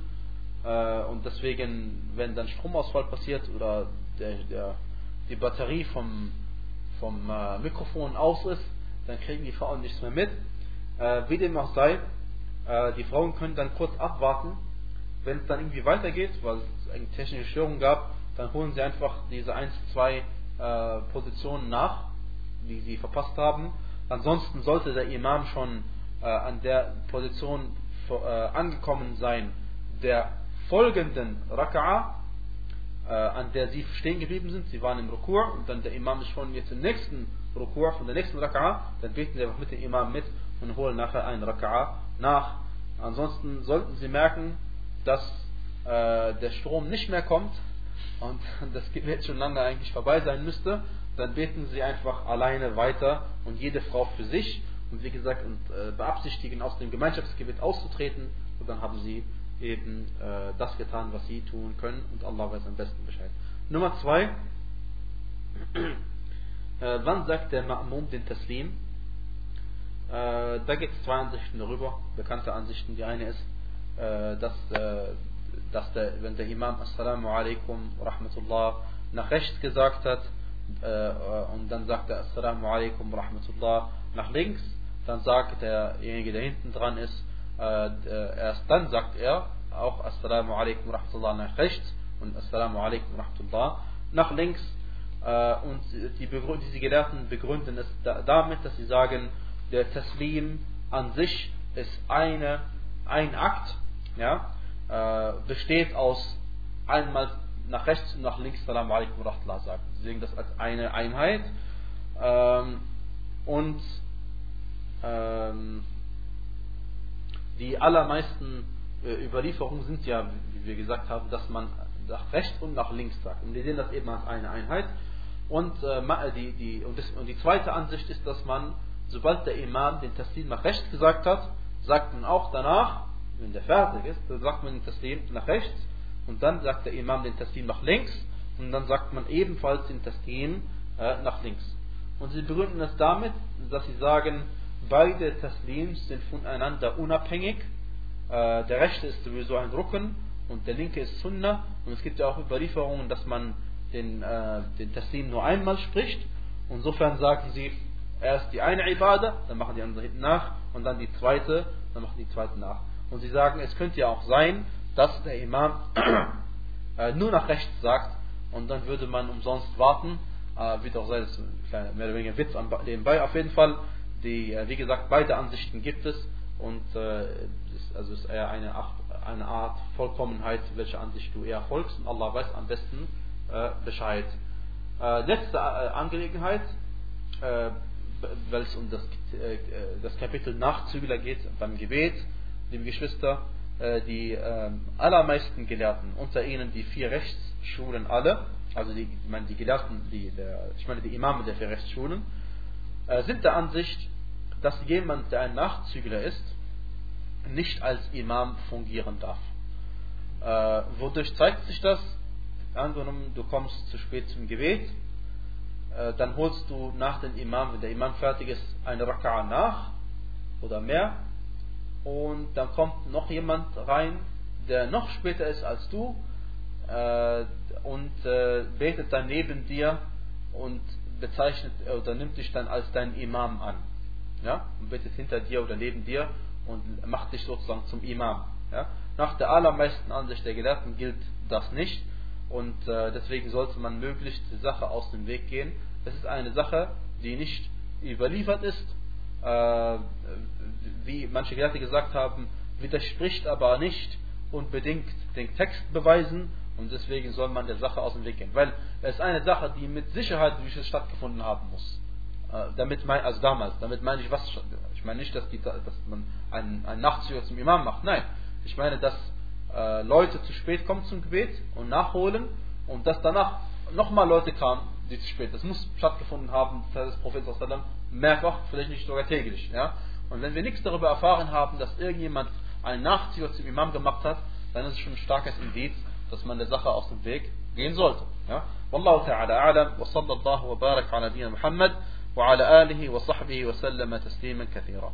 äh, und deswegen, wenn dann Stromausfall passiert oder der, der, die Batterie vom, vom äh, Mikrofon aus ist, dann kriegen die Frauen nichts mehr mit. Äh, wie dem auch sei, äh, die Frauen können dann kurz abwarten. Wenn es dann irgendwie weitergeht, weil es eine technische Störung gab, dann holen sie einfach diese 1, 2 äh, Positionen nach, die sie verpasst haben. Ansonsten sollte der Imam schon äh, an der Position angekommen sein, der folgenden Raka'a, äh, an der sie stehen geblieben sind, sie waren im Rukur und dann der Imam ist schon jetzt im nächsten Rukur von der nächsten Raka'a, dann beten sie einfach mit dem Imam mit und holen nachher einen Raka'a nach. Ansonsten sollten sie merken, dass äh, der Strom nicht mehr kommt und das Gebet schon lange eigentlich vorbei sein müsste, dann beten sie einfach alleine weiter und jede Frau für sich und wie gesagt und äh, beabsichtigen aus dem Gemeinschaftsgebet auszutreten. Und dann haben sie eben äh, das getan, was sie tun können und Allah weiß am besten Bescheid. Nummer zwei, äh, wann sagt der Ma'mum den Taslim? Äh, da gibt es zwei Ansichten darüber, bekannte Ansichten. Die eine ist, äh, dass, äh, dass der, wenn der Imam Assalamu alaikum rahmatullah nach rechts gesagt hat äh, und dann sagt er Assalamu alaikum rahmatullah nach links, dann sagt derjenige, der hinten dran ist, erst dann sagt er auch Assalamu alaikum rahmatullah nach rechts und Assalamu alaikum rahmatullah nach links. Äh, und die diese Gelehrten begründen es damit, dass sie sagen, der Taslim an sich ist eine, ein Akt, ja, äh, besteht aus einmal nach rechts und nach links Assalamu alaikum rahmatullah sagen. Sie sehen das als eine Einheit. Ähm, und ähm, die allermeisten äh, Überlieferungen sind ja, wie wir gesagt haben, dass man nach rechts und nach links sagt. Und wir sehen das eben als eine Einheit. Und, äh, die, die, und, das, und die zweite Ansicht ist, dass man, sobald der Imam den Taslim nach rechts gesagt hat, sagt man auch danach, wenn der fertig ist, dann sagt man den Taslim nach rechts und dann sagt der Imam den Taslim nach links und dann sagt man ebenfalls den Taslim äh, nach links. Und sie begründen das damit, dass sie sagen, beide Taslims sind voneinander unabhängig. Äh, der rechte ist sowieso ein Rücken und der linke ist Sunnah. Und es gibt ja auch Überlieferungen, dass man den, äh, den Taslim nur einmal spricht. Insofern sagen sie, erst die eine Ibadah, dann machen die andere hinten nach und dann die zweite, dann machen die zweite nach. Und sie sagen, es könnte ja auch sein, dass der Imam äh, nur nach rechts sagt und dann würde man umsonst warten. Äh, wird auch sein, das ist ein kleiner, mehr oder weniger Witz nebenbei. Auf jeden Fall die, äh, wie gesagt, beide Ansichten gibt es und äh, also ist eher eine, eine Art Vollkommenheit, welche Ansicht du eher folgst und Allah weiß am besten äh, Bescheid. Letzte Angelegenheit, weil es um das, das Kapitel Nachzügler geht beim Gebet, liebe Geschwister, die allermeisten Gelehrten, unter ihnen die vier Rechtsschulen alle, also die, ich meine die Gelehrten, die, der, ich meine die Imame der vier Rechtsschulen, sind der Ansicht, dass jemand, der ein Nachzügler ist, nicht als Imam fungieren darf. Äh, wodurch zeigt sich das? angenommen, du kommst zu spät zum Gebet, äh, dann holst du nach dem Imam, wenn der Imam fertig ist, eine Raka'a nach oder mehr und dann kommt noch jemand rein, der noch später ist als du äh, und äh, betet dann neben dir und bezeichnet oder nimmt dich dann als dein Imam an. Ja? Und betet hinter dir oder neben dir und macht dich sozusagen zum Imam. Ja? Nach der allermeisten Ansicht der Gelehrten gilt das nicht und äh, deswegen sollte man möglichst die Sache aus dem Weg gehen. Es ist eine Sache, die nicht überliefert ist, äh, wie manche Gelehrte gesagt haben, widerspricht aber nicht unbedingt den Text beweisen und deswegen soll man der Sache aus dem Weg gehen. Weil es ist eine Sache, die mit Sicherheit wie stattgefunden haben muss. Äh, damit mein, also damals, damit meine ich was, ich meine nicht, dass, die, dass man einen, einen Nachtzüger zum Imam macht, nein. Ich meine, dass äh, Leute zu spät kommen zum Gebet und nachholen und dass danach nochmal Leute kamen, die zu spät. Das muss stattgefunden haben, des Propheten mehrfach, vielleicht nicht sogar täglich. Ja? Und wenn wir nichts darüber erfahren haben, dass irgendjemand einen Nachzieher zum Imam gemacht hat, dann ist es schon ein starkes Indiz, dass man der Sache aus dem Weg gehen sollte. Ja? والله تعالى أعلم وصلى الله وبارك على نبينا محمد وعلى آله وصحبه وسلم تسليما كثيرا